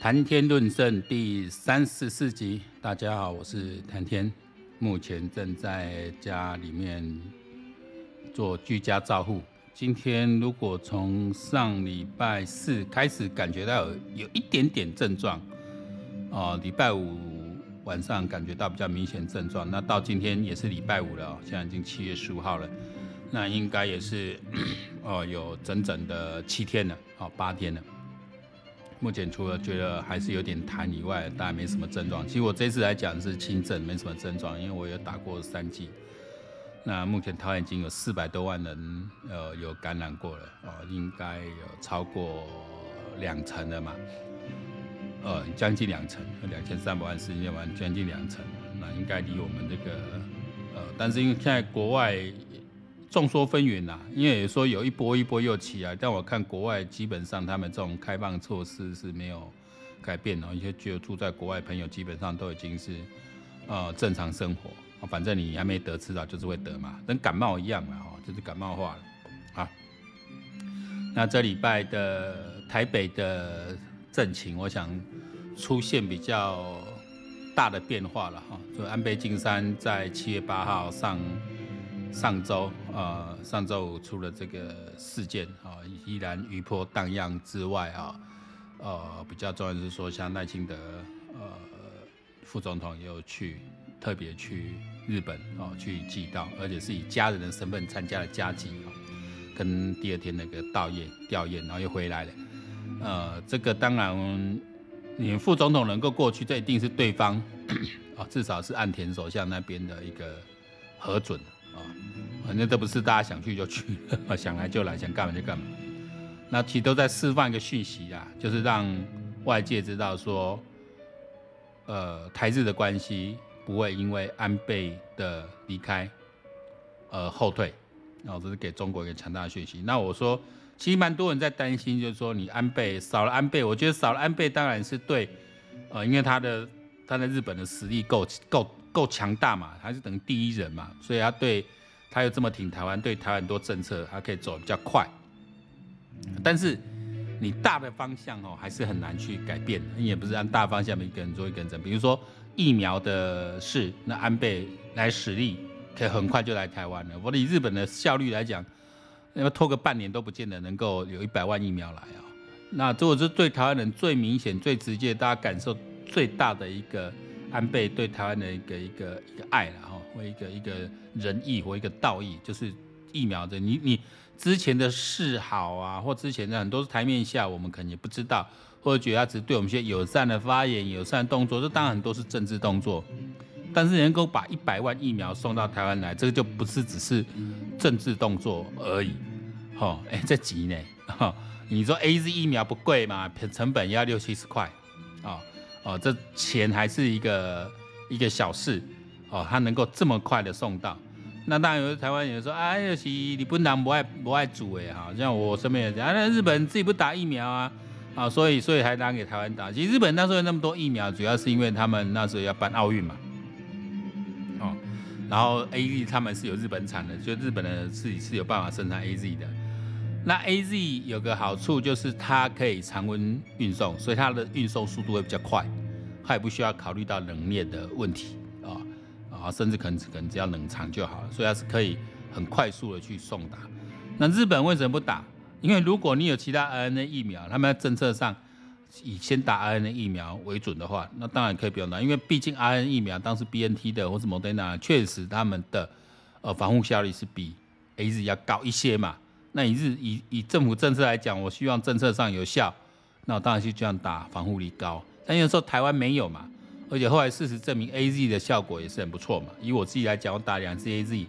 谈天论圣第三十四集，大家好，我是谈天，目前正在家里面做居家照护。今天如果从上礼拜四开始感觉到有有一点点症状，哦，礼拜五晚上感觉到比较明显症状，那到今天也是礼拜五了，现在已经七月十五号了，那应该也是 哦有整整的七天了，哦八天了。目前除了觉得还是有点痰以外，当然没什么症状。其实我这次来讲是轻症，没什么症状，因为我有打过三剂。那目前台湾已经有四百多万人呃有感染过了哦，应该有超过两成了嘛，呃将近两成，两千三百万四千万将近两成，那应该离我们这个呃，但是因为现在国外。众说纷纭呐，因为说有一波一波又起来，但我看国外基本上他们这种开放措施是没有改变的，一些就住在国外朋友基本上都已经是呃正常生活，反正你还没得，迟早就是会得嘛，跟感冒一样嘛，哈，就是感冒化了。啊，那这礼拜的台北的政情，我想出现比较大的变化了哈，就安倍晋三在七月八号上。上周呃，上周五出了这个事件啊，依然余波荡漾之外啊，呃，比较重要的是说，像赖清德呃副总统也有去特别去日本啊去祭悼，而且是以家人的身份参加了家祭啊，跟第二天那个悼唁吊唁，然后又回来了。呃，这个当然，你副总统能够过去，这一定是对方啊，至少是岸田首相那边的一个核准。啊，反正都不是大家想去就去，想来就来，想干嘛就干嘛。那其实都在释放一个讯息啊，就是让外界知道说，呃，台日的关系不会因为安倍的离开而后退。然后这是给中国一个强大的讯息。那我说，其实蛮多人在担心，就是说你安倍少了安倍，我觉得少了安倍当然是对，呃，因为他的他在日本的实力够够。够强大嘛，还是等于第一人嘛，所以他对他又这么挺台湾，对台湾很多政策他可以走比较快。但是你大的方向哦，还是很难去改变，你也不是按大方向一个人做一个人整。比如说疫苗的事，那安倍来使力，可以很快就来台湾了。我以日本的效率来讲，那么拖个半年都不见得能够有一百万疫苗来啊。那这是对台湾人最明显、最直接，大家感受最大的一个。安倍对台湾的一个一个一个爱了哈，或一个一个仁义或一个道义，就是疫苗的。你你之前的示好啊，或之前的很多台面下，我们可能也不知道，或者觉得他只是对我们一些友善的发言、友善动作，这当然很多是政治动作。但是能够把一百万疫苗送到台湾来，这个就不是只是政治动作而已。哈，哎，这急呢？哈，你说 AZ 疫苗不贵嘛？成本要六七十块啊。哦，这钱还是一个一个小事，哦，他能够这么快的送到，那当然有台湾人说，哎，有些日本人不爱不爱煮哎，哈，像我身边人讲，那日本自己不打疫苗啊，啊，所以所以还拿给台湾打。其实日本那时候有那么多疫苗，主要是因为他们那时候要办奥运嘛，哦，然后 AZ 他们是有日本产的，就日本的自己是有办法生产 AZ 的。那 A Z 有个好处就是它可以常温运送，所以它的运送速度会比较快，它也不需要考虑到冷链的问题啊啊，甚至可能可能只要冷藏就好了，所以它是可以很快速的去送达。那日本为什么不打？因为如果你有其他 R N A 疫苗，他们在政策上以先打 R N A 疫苗为准的话，那当然可以不用打，因为毕竟 R N A 疫苗当时 B N T 的或是 Moderna 确实他们的呃防护效率是比 A Z 要高一些嘛。那以日以以政府政策来讲，我希望政策上有效，那我当然是这样打，防护力高。但有时候台湾没有嘛，而且后来事实证明 A Z 的效果也是很不错嘛。以我自己来讲，我打两支 A Z，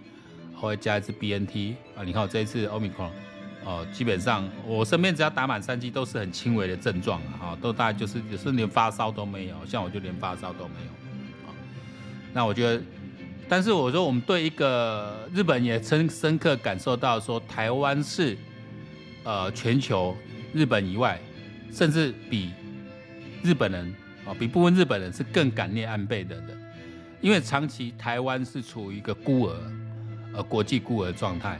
后来加一支 B N T 啊，你看我这一次 Omicron 哦，基本上我身边只要打满三剂都是很轻微的症状啊，都大概就是就是连发烧都没有，像我就连发烧都没有啊。那我觉得。但是我说，我们对一个日本也深深刻感受到，说台湾是，呃，全球日本以外，甚至比日本人啊，比部分日本人是更感念安倍的人，因为长期台湾是处于一个孤儿，呃，国际孤儿状态。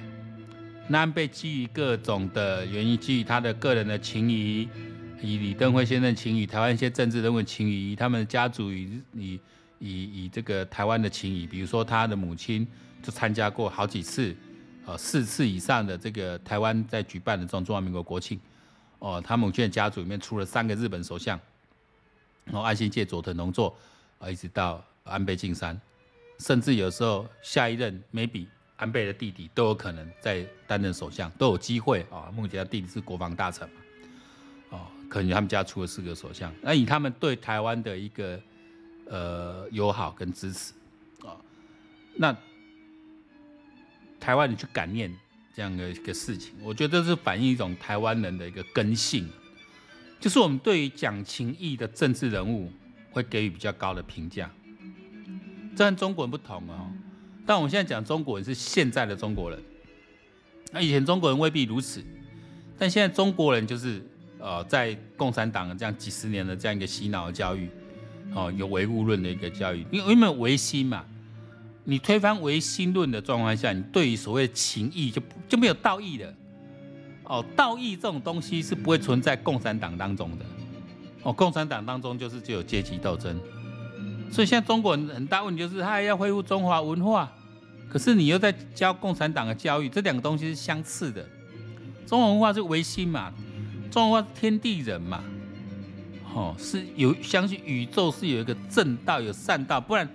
那安倍基于各种的原因，基于他的个人的情谊，以李登辉先生情谊，台湾一些政治人物情谊，以他们的家族以以以以这个台湾的情谊，比如说他的母亲就参加过好几次，呃四次以上的这个台湾在举办的这种中华民国国庆，哦、呃，他母亲的家族里面出了三个日本首相，然后岸信介、佐藤荣作，啊，一直到安倍晋三，甚至有时候下一任 maybe 安倍的弟弟都有可能在担任首相，都有机会啊。目前他弟弟是国防大臣嘛，哦。可能他们家出了四个首相，那以他们对台湾的一个呃友好跟支持啊，那台湾你去感念这样的一个事情，我觉得是反映一种台湾人的一个根性，就是我们对于讲情义的政治人物会给予比较高的评价。这跟中国人不同哦，但我们现在讲中国人是现在的中国人，那以前中国人未必如此，但现在中国人就是。呃，在共产党的这样几十年的这样一个洗脑的教育，哦，有唯物论的一个教育，因为因为唯心嘛，你推翻唯心论的状况下，你对于所谓情义就就没有道义了，哦，道义这种东西是不会存在共产党当中的，哦，共产党当中就是只有阶级斗争，所以现在中国人很大问题就是他还要恢复中华文化，可是你又在教共产党的教育，这两个东西是相似的，中华文化是唯心嘛。中华文化天地人嘛，哦，是有相信宇宙是有一个正道有善道，不然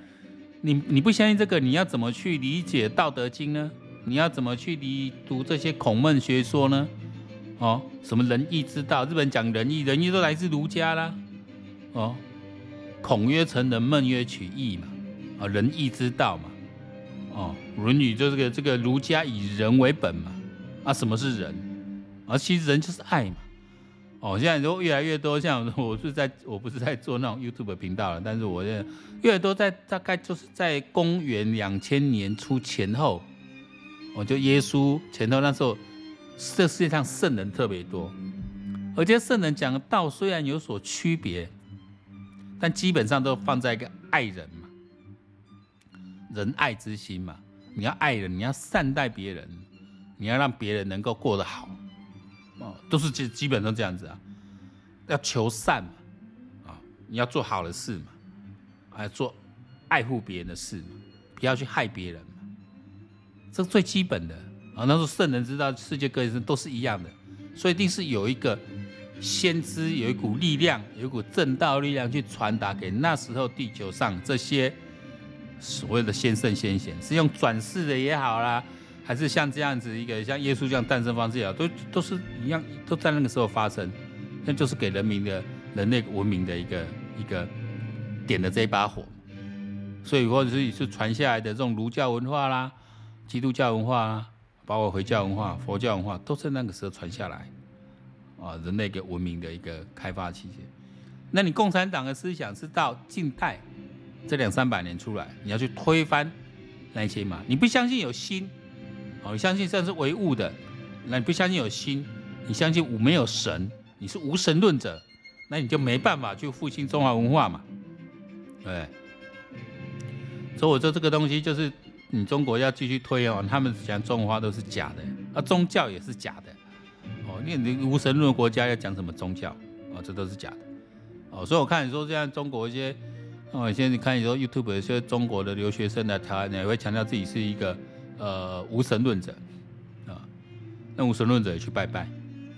你你不相信这个，你要怎么去理解《道德经》呢？你要怎么去理读这些孔孟学说呢？哦，什么仁义之道？日本讲仁义，仁义都来自儒家啦。哦，孔曰成仁，孟曰取义嘛，啊，仁义之道嘛。哦，《论语》就这个这个儒家以仁为本嘛。啊，什么是仁？啊，其实仁就是爱嘛。哦，现在都越来越多，像我是在，我不是在做那种 YouTube 频道了，但是我现在越来越多在大概就是在公元两千年初前后，我就耶稣前头那时候，这世界上圣人特别多，而且圣人讲的道虽然有所区别，但基本上都放在一个爱人嘛，仁爱之心嘛，你要爱人，你要善待别人，你要让别人能够过得好。哦，都是基基本上这样子啊，要求善嘛，啊，你要做好的事嘛，还做爱护别人的事嘛，不要去害别人嘛，这最基本的啊。那时候圣人知道世界各地都是一样的，所以一定是有一个先知，有一股力量，有一股正道力量去传达给那时候地球上这些所谓的先圣先贤，是用转世的也好啦。还是像这样子一个像耶稣这样诞生方式也好，都都是一样，都在那个时候发生，那就是给人民的人类文明的一个一个点的这一把火。所以或者是是传下来的这种儒教文化啦、基督教文化啦，包括回教文化、佛教文化，都是那个时候传下来啊，人类一个文明的一个开发期间。那你共产党的思想是到近代这两三百年出来，你要去推翻那些嘛？你不相信有心？哦，你相信这是唯物的，那你不相信有心，你相信无没有神，你是无神论者，那你就没办法去复兴中华文化嘛，对。所以我说这个东西就是你中国要继续推哦，他们讲中华都是假的，啊，宗教也是假的，哦，你你无神论国家要讲什么宗教，哦，这都是假的，哦，所以我看你说现在中国一些，哦，现在你看你说 YouTube 有些中国的留学生来台湾，也会强调自己是一个。呃，无神论者啊，那无神论者也去拜拜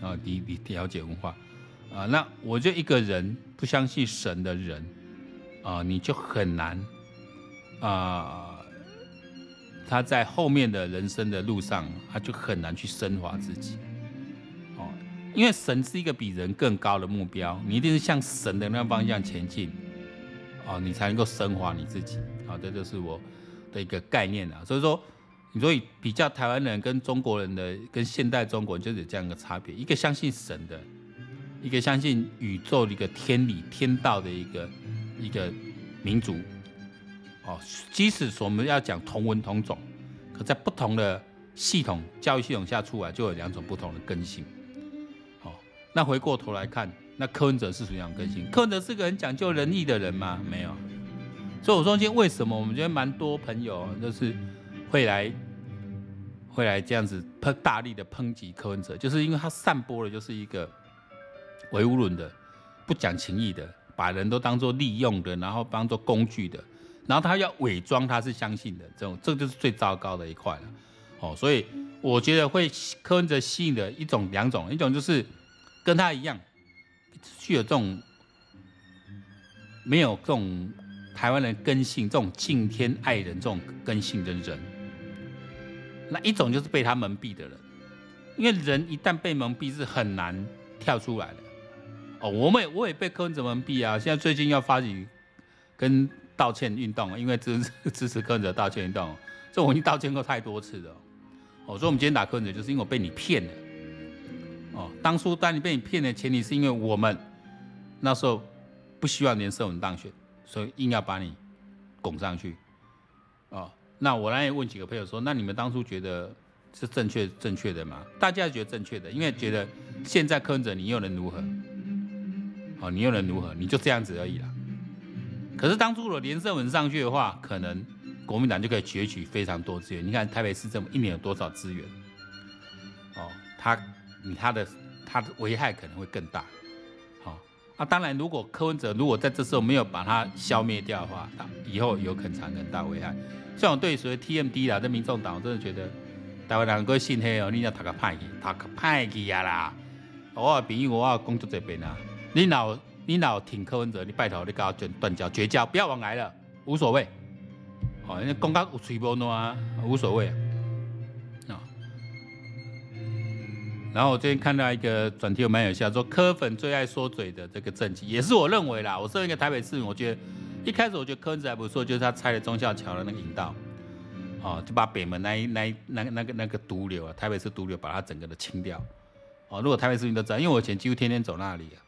啊，你你了解文化啊，那我就一个人不相信神的人啊，你就很难啊，他在后面的人生的路上，他就很难去升华自己哦，因为神是一个比人更高的目标，你一定是向神的那个方向前进啊，你才能够升华你自己啊，这就是我的一个概念啊，所以说。所以比较台湾人跟中国人的，跟现代中国人就是有这样一个差别，一个相信神的，一个相信宇宙的一个天理天道的一个一个民族。哦，即使我们要讲同文同种，可在不同的系统教育系统下出来，就有两种不同的根性。哦，那回过头来看，那柯文哲是什么样的根性？柯文哲是个很讲究仁义的人吗？没有。所以我说今天为什么我们觉得蛮多朋友就是会来。会来这样子喷大力的抨击柯文哲，就是因为他散播的就是一个唯物论的不讲情义的，把人都当做利用的，然后当做工具的，然后他要伪装他是相信的，这种这就是最糟糕的一块了。哦，所以我觉得会柯文哲吸引的一种两种，一种就是跟他一样，具有这种没有这种台湾人根性，这种敬天爱人这种根性的人，那一种就是被他蒙蔽的人，因为人一旦被蒙蔽是很难跳出来的。哦，我们也我也被柯文哲蒙蔽啊，现在最近要发起跟道歉运动，因为支持 支持柯文哲道歉运动，这我已经道歉过太多次了。哦，所以我们今天打柯文哲，就是因为我被你骗了。哦，当初当你被你骗的前提是因为我们那时候不希望连胜文当选，所以硬要把你拱上去。哦，那我来问几个朋友说，那你们当初觉得是正确正确的吗？大家觉得正确的，因为觉得现在柯文哲你又能如何？哦，你又能如何？你就这样子而已啦。可是当初如果连胜文上去的话，可能。国民党就可以攫取非常多资源。你看台北市政府一年有多少资源？哦，他，你他的他的危害可能会更大。好、哦，啊，当然，如果柯文哲如果在这时候没有把它消灭掉的话，以后有可能产生很大危害。虽然我对所谓 TMD 啦，这民众党我真的觉得台湾人各位信黑哦，你要读个派去，读个派去啊啦！我的朋友，我的工作这边啊，你老你老挺柯文哲，你拜托你跟他断断交绝交，不要往来了，无所谓。哦，人家公告有吹波喏啊，无所谓啊。啊，然后我最近看到一个转贴，蛮有效，说柯粉最爱说嘴的这个政绩，也是我认为啦。我身为一个台北市民，我觉得一开始我觉得柯文哲还不错，就是他拆了忠孝桥的那个引道，哦，就把北门那一那那个那个那个毒瘤啊，台北市毒瘤，把它整个的清掉。哦，如果台北市民都知道，因为我以前几乎天天走那里啊，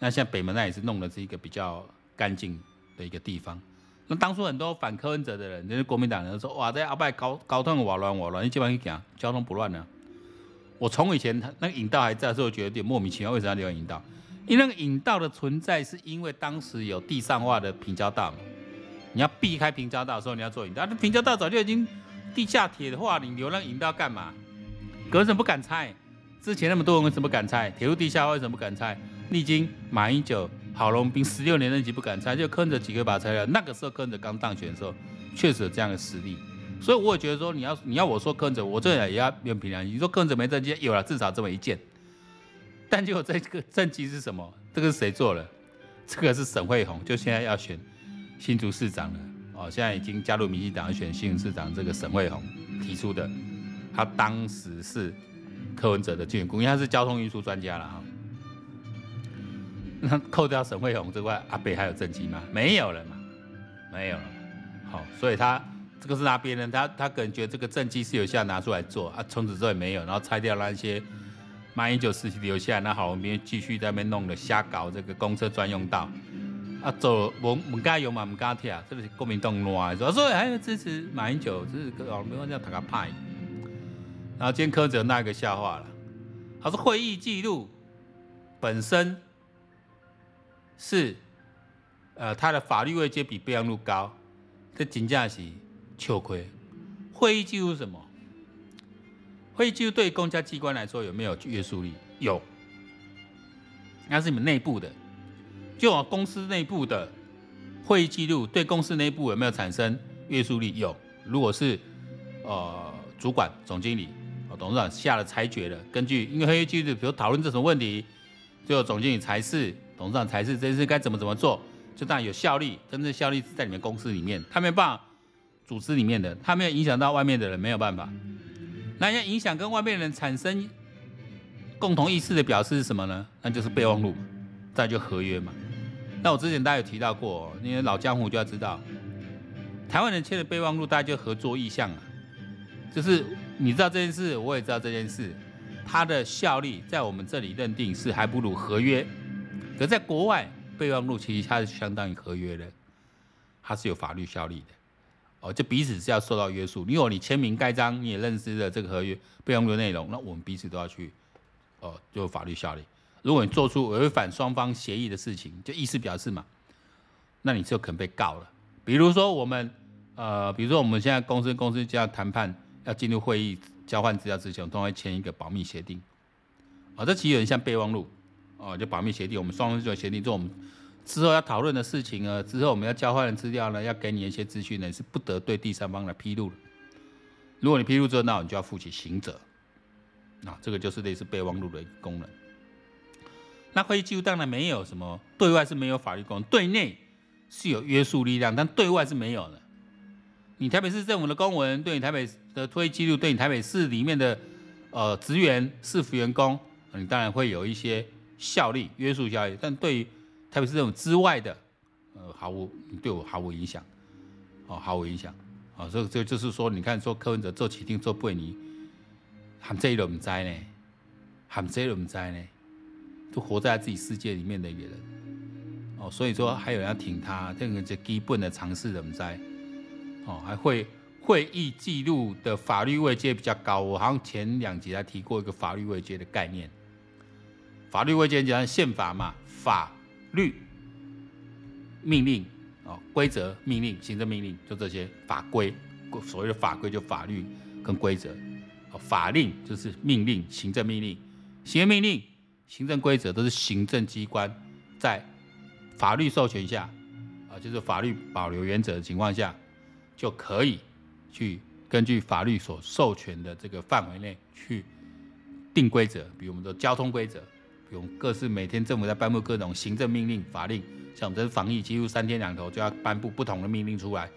那现在北门那也是弄的是一个比较干净的一个地方。那当初很多反柯文哲的人，那些国民党人说，哇，这阿伯高高通瓦乱瓦乱，你基本上去讲交通不乱呢？我从以前他那个引道还在的时候，觉得有点莫名其妙，为什么要留引道？因为那个引道的存在，是因为当时有地上化的平交道嘛，你要避开平交道的时候，你要做引道。那平交道早就已经地下铁的话，你留那个引道干嘛？为什么不敢拆？之前那么多人为什么不敢拆？铁路地下化为什么不敢拆？历经马英九。郝龙斌十六年任期不敢拆，就柯文哲几个把拆了。那个时候柯文哲刚当选的时候，确实有这样的实力。所以我也觉得说，你要你要我说柯文哲，我这也要用平良心。你说柯文哲没政绩，有了至少这么一件。但结果这个政绩是什么？这个是谁做了？这个是沈慧虹，就现在要选新竹市长了。哦，现在已经加入民进党要选新竹市长，这个沈慧虹提出的。他当时是柯文哲的军工，因为他是交通运输专家了哈。那扣掉沈慧虹之外，阿北还有政绩吗？没有了嘛，没有了。好，所以他这个是拿别人，他他可能觉得这个政绩是有效，拿出来做啊，从此之后也没有，然后拆掉那些马英九时期留下来，那郝龙斌继续在那边弄了瞎搞这个公车专用道啊，走我唔加油嘛，唔加铁啊，这个是国民党乱说，所以还要支持马英九，支持郝龙斌，这样打个派。然后今天柯哲那个笑话了，他说会议记录本身。是，呃，他的法律位阶比备忘录高，这真正是吃亏。会议记录什么？会议记录对公家机关来说有没有约束力？有，那是你们内部的，就我公司内部的会议记录对公司内部有没有产生约束力？有。如果是呃主管、总经理、董事长下了裁决了，根据因为会议记录，比如讨论这种问题，最后总经理裁示。董事长才是这件事该怎么怎么做，就当然有效力，真正效力是在你们公司里面，他没有办法组织里面的，他没有影响到外面的人，没有办法。那要影响跟外面人产生共同意识的表示是什么呢？那就是备忘录，再就合约嘛。那我之前大家有提到过，那些老江湖就要知道，台湾人签的备忘录，大家就合作意向啊，就是你知道这件事，我也知道这件事，它的效力在我们这里认定是还不如合约。可在国外，备忘录其实它是相当于合约的，它是有法律效力的，哦，就彼此是要受到约束。如果你签名盖章，你也认识了这个合约备忘录内容，那我们彼此都要去，哦，就法律效力。如果你做出违反双方协议的事情，就意思表示嘛，那你就可能被告了。比如说我们，呃，比如说我们现在公司公司这样谈判，要进入会议交换资料之前，都会签一个保密协定，啊，这其实有点像备忘录。哦，就保密协定，我们双方就协定，做我们之后要讨论的事情呢，之后我们要交换的资料呢，要给你一些资讯呢，是不得对第三方来披露的。如果你披露之后，那你就要负起刑责。啊，这个就是类似备忘录的一个功能。那会议记录当然没有什么，对外是没有法律功能，对内是有约束力量，但对外是没有的。你台北市政府的公文，对你台北的会议记录，对你台北市里面的呃职员、市府员工，你当然会有一些效力、约束效力。但对于特别是这种之外的，呃，毫无对我毫无影响，哦，毫无影响。啊，这这就是说，你看说柯文哲做起定做背你，含这一轮灾呢，含这一轮灾呢。都活在自己世界里面的一个人，哦，所以说还有人要挺他，这个就基本的常识人在，哦，还会会议记录的法律位阶比较高。我好像前两集还提过一个法律位阶的概念，法律位阶讲宪法嘛，法律命令哦，规则命令、行政命令，就这些法规，所谓的法规就法律跟规则，哦，法令就是命令、行政命令、行政命令。行政规则都是行政机关在法律授权下，啊，就是法律保留原则的情况下，就可以去根据法律所授权的这个范围内去定规则，比如我们说交通规则，有各式每天政府在颁布各种行政命令、法令，像我们这防疫，几乎三天两头就要颁布不同的命令出来，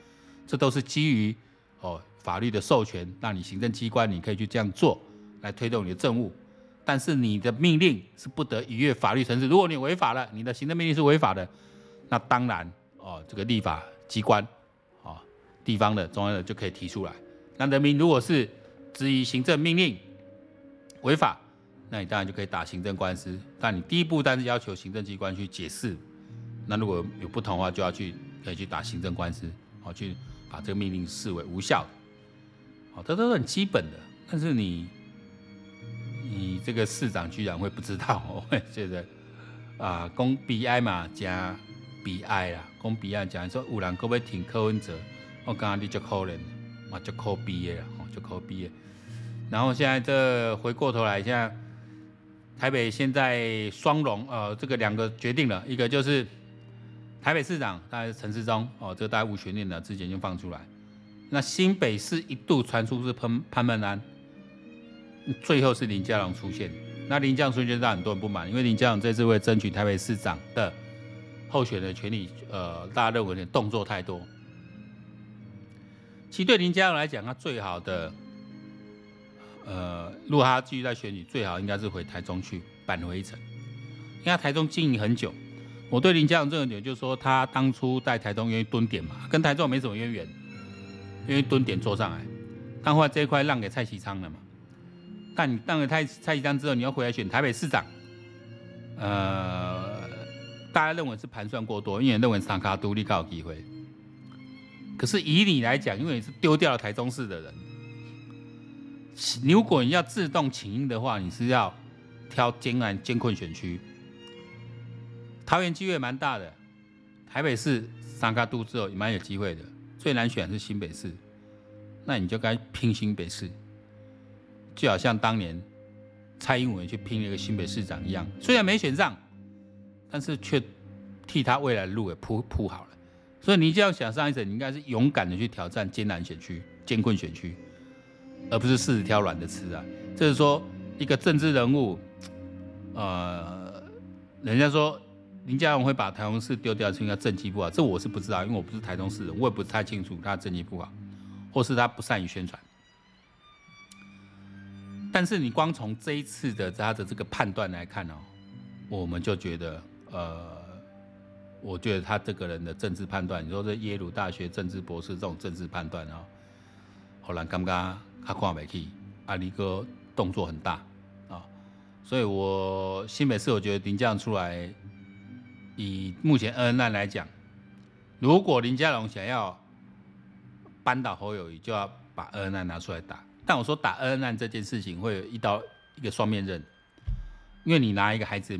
这都是基于哦法律的授权，让你行政机关你可以去这样做，来推动你的政务。但是你的命令是不得逾越法律程序。如果你违法了，你的行政命令是违法的，那当然哦，这个立法机关，哦，地方的、中央的就可以提出来。那人民如果是质疑行政命令违法，那你当然就可以打行政官司。但你第一步，但是要求行政机关去解释。那如果有不同的话，就要去可以去打行政官司，好，去把这个命令视为无效的。好，这都是很基本的。但是你。你这个市长居然会不知道？我会觉得啊，讲 BI 嘛，加 BI 啦。讲 BI 讲说有人可不可以挺柯文哲？我刚刚你就可怜，嘛就可悲的啦，就可悲的。然后现在这回过头来，现在台北现在双龙呃，这个两个决定了，一个就是台北市长，大概是陈时中哦，这个大概无悬念的，之前就放出来。那新北市一度传出是潘潘孟安。最后是林佳龙出现，那林佳龙出现让很多人不满，因为林佳龙这次为争取台北市长的候选的权利，呃，大家认为动作太多。其实对林佳龙来讲，他最好的，呃，如果他继续在选举，最好应该是回台中去扳回一城，因为他台中经营很久。我对林佳龙这个点，就是说他当初在台中愿意蹲点嘛，跟台中没什么渊源，因为蹲点坐上来，但后来这一块让给蔡其昌了嘛。但你当了蔡蔡其昌之后，你要回来选台北市长，呃，大家认为是盘算过多，因为认为三脚督你较有机会。可是以你来讲，因为你是丢掉了台中市的人，如果你要自动请缨的话，你是要挑艰难艰困选区。桃园机会蛮大的，台北市三脚督之后也蛮有机会的，最难选是新北市，那你就该拼新北市。就好像当年蔡英文去拼了一个新北市长一样，虽然没选上，但是却替他未来的路给铺铺好了。所以你就要想上一层，你应该是勇敢的去挑战艰难选区、艰困选区，而不是柿子挑软的吃啊。就是说，一个政治人物，呃，人家说林佳龙会把台中市丢掉，是因为政绩不好，这我是不知道，因为我不是台中市人，我也不太清楚他政绩不好，或是他不善于宣传。但是你光从这一次的他的这个判断来看哦，我们就觉得，呃，我觉得他这个人的政治判断，你说这耶鲁大学政治博士这种政治判断哦，后来刚刚他挂没去，阿里哥动作很大啊，所以我新北市我觉得林佳龙出来，以目前恩恩案来讲，如果林佳龙想要扳倒侯友谊，就要把恩恩案拿出来打。但我说打恩恩案这件事情会有一刀一个双面刃，因为你拿一个孩子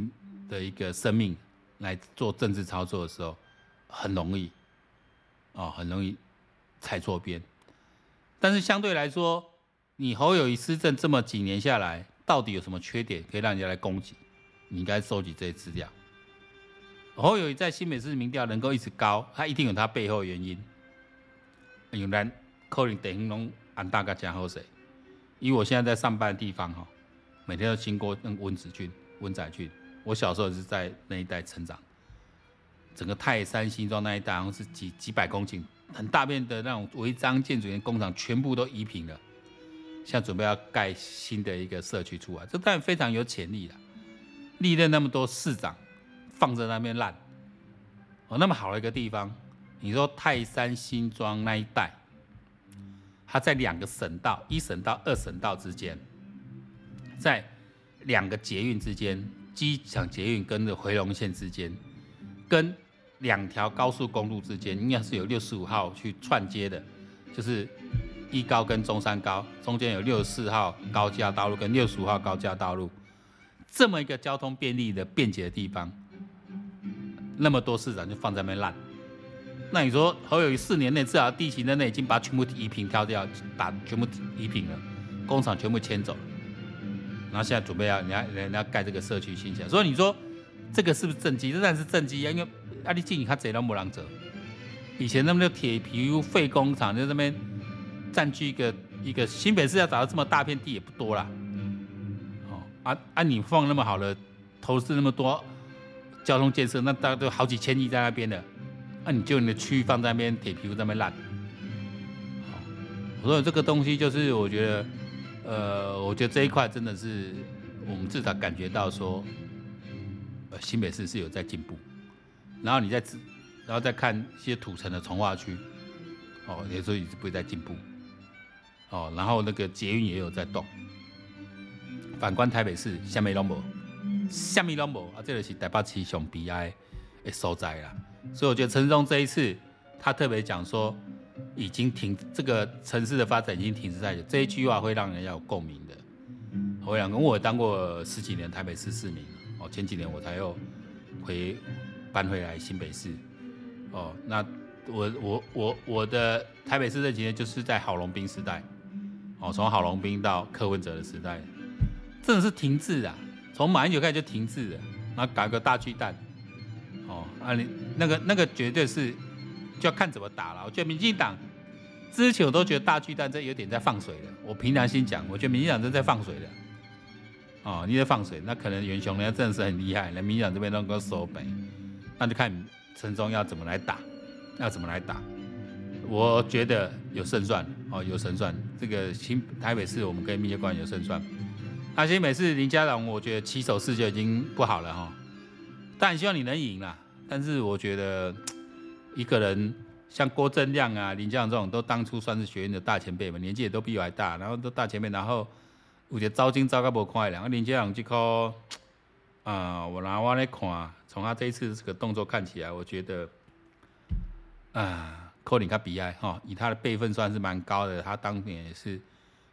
的一个生命来做政治操作的时候，很容易，哦，很容易踩错边。但是相对来说，你侯友谊施政这么几年下来，到底有什么缺点可以让人家来攻击？你应该收集这些资料。侯友谊在新北市民调能够一直高，他一定有他背后原因。有人可能等于拢按大家讲好势，因为我现在在上班的地方哈，每天都经过那温子俊、温仔俊。我小时候也是在那一带成长，整个泰山新庄那一带好像是几几百公顷，很大片的那种违章建筑跟工厂全部都移平了，现在准备要盖新的一个社区出来，这当然非常有潜力了。历任那么多市长放在那边烂，哦，那么好的一个地方，你说泰山新庄那一带，它在两个省道，一省道、二省道之间，在两个捷运之间。机场捷运跟着回龙线之间，跟两条高速公路之间，应该是有六十五号去串接的，就是一高跟中山高中间有六十四号高架道路跟六十五号高架道路，这么一个交通便利的便捷的地方，那么多市长就放在那边烂，那你说侯友宜四年内至少地勤在内已经把全部移平挑掉，把全部移平了，工厂全部迁走了。然后现在准备要人家人家盖这个社区新城，所以你说这个是不是政绩？这当然是政绩啊，因为阿里进他贼都没人走。以前那么多铁皮屋废工厂在那边占据一个一个新北市要找到这么大片地也不多啦。哦，啊啊，你放那么好的投资那么多交通建设，那大概都好几千亿在那边的，那、你就你的区域放在那边铁皮屋在那边烂。好，所以这个东西就是我觉得。呃，我觉得这一块真的是我们至少感觉到说，呃，新北市是有在进步。然后你再，然后再看一些土城的重划区，哦，也说一直不会在进步。哦，然后那个捷运也有在动。反观台北市，什么都没有，什么都没啊，这个是台北市上悲哀的所在啦。所以我觉得陈时中这一次，他特别讲说。已经停，这个城市的发展已经停滞在这，这一句话会让人家有共鸣的。我想，跟我当过十几年台北市市民，哦，前几年我才又回搬回来新北市，哦，那我我我我的台北市这几年就是在郝龙斌时代，哦，从郝龙斌到柯文哲的时代，真的是停滞啊，从马英九开始就停滞了，然后搞个大巨蛋，哦，啊你那个那个绝对是。就要看怎么打了。我觉得民进党之前我都觉得大巨蛋这有点在放水了。我凭良心讲，我觉得民进党真在放水了。哦，你在放水，那可能元雄人家真的是很厉害，那民进党这边能够收北，那就看陈忠要怎么来打，要怎么来打。我觉得有胜算哦，有胜算。这个新台北市我们跟民进党有胜算。那新北市林家龙，我觉得起手式就已经不好了哈。但希望你能赢啦，但是我觉得。一个人像郭正亮啊、林家龙这种，都当初算是学院的大前辈嘛，年纪也都比我还大，然后都大前辈，然后我觉得招金招个不快，然后林家龙这颗啊，我拿我来看，从他这一次这个动作看起来，我觉得啊，扣你他比爱哈，以他的辈分算是蛮高的，他当年也是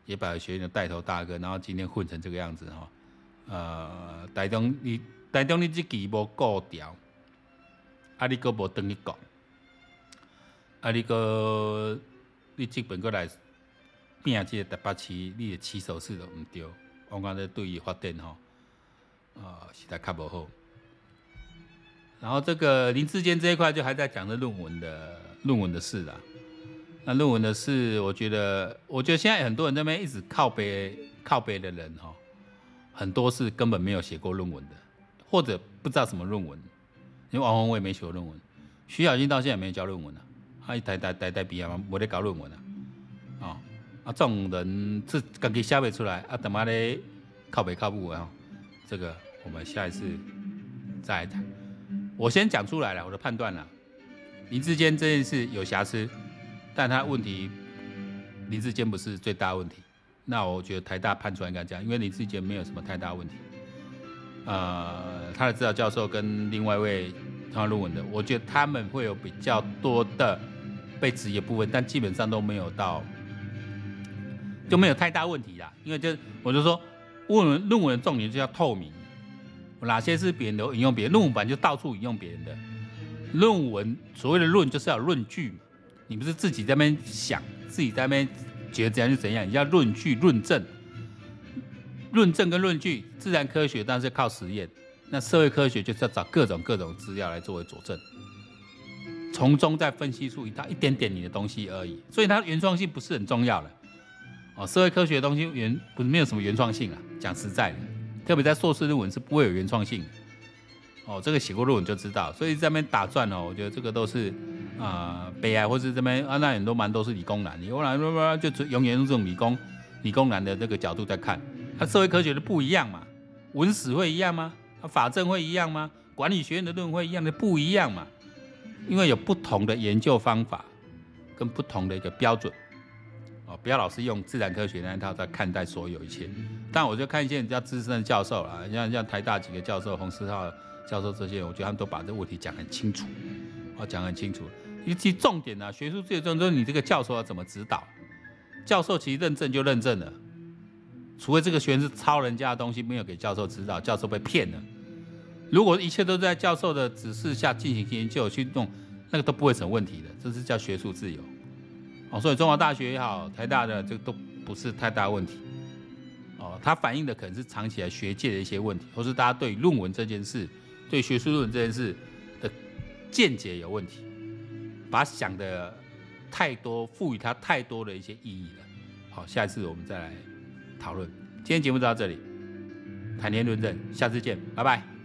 也把学院的带头大哥，然后今天混成这个样子哈，呃，台中你台中你这期无顾掉，啊你阁无等你讲。啊！你个你基本过来拼这个台北市，你的起手势都毋对，我讲这对于发展吼，啊，实在较无好。然后这个林志坚这一块就还在讲着论文的论文的事啦。那论文的事，我觉得，我觉得现在很多人那边一直靠北靠北的人哈，很多是根本没有写过论文的，或者不知道什么论文。因为王鸿薇没写过论文，徐小军到现在也没有交论文呢。啊！伊台台台台毕业嘛，无咧搞论文啊！哦，啊，这种人自家己写不出来，啊，他妈的靠北靠北啊！这个我们下一次再谈。我先讲出来了，我的判断了。林志坚这件事有瑕疵，但他问题林志坚不是最大问题。那我觉得台大判出来应该这样，因为林志坚没有什么太大问题。呃，他的指导教授跟另外一位他论文的，我觉得他们会有比较多的。被质疑部分，但基本上都没有到，就没有太大问题啦。因为就我就说，论文论文的重点就要透明，哪些是别人的引用别人论文本来就到处引用别人的论文。所谓的论就是要论据，你不是自己在那边想，自己在那边觉得怎样就怎样，你要论据论证。论证跟论据，自然科学当然是靠实验，那社会科学就是要找各种各种资料来作为佐证，从中再分析出一大一点点你的东西而已。所以它原创性不是很重要的。哦，社会科学的东西原不是没有什么原创性啊，讲实在的，特别在硕士论文是不会有原创性。哦，这个写过论文就知道。所以在这边打转哦，我觉得这个都是啊、悲哀，或是这边啊那很多蛮都是理工男，理工男就永远用这种理工理工男的这个角度在看。他社会科学的不一样嘛，文史会一样吗？他法政会一样吗？管理学院的论文会一样的不一样嘛？因为有不同的研究方法跟不同的一个标准。哦，不要老是用自然科学那一套在看待所有一切。但我就看一些比较资深的教授啦，像像台大几个教授，洪思浩教授这些，我觉得他们都把这个问题讲很清楚，哦，讲很清楚。尤其重点呢、啊，学术最重要你这个教授要怎么指导。教授其实认证就认证了，除非这个学生是抄人家的东西，没有给教授指导，教授被骗了。如果一切都在教授的指示下进行研究去弄，那个都不会成问题的，这是叫学术自由。哦，所以中华大学也好，台大的这个都不是太大问题。哦，它反映的可能是长期来学界的一些问题，或是大家对论文这件事、对学术论文这件事的见解有问题，把想的太多，赋予它太多的一些意义了。好，下一次我们再来讨论。今天节目就到这里，谈天论证，下次见，拜拜。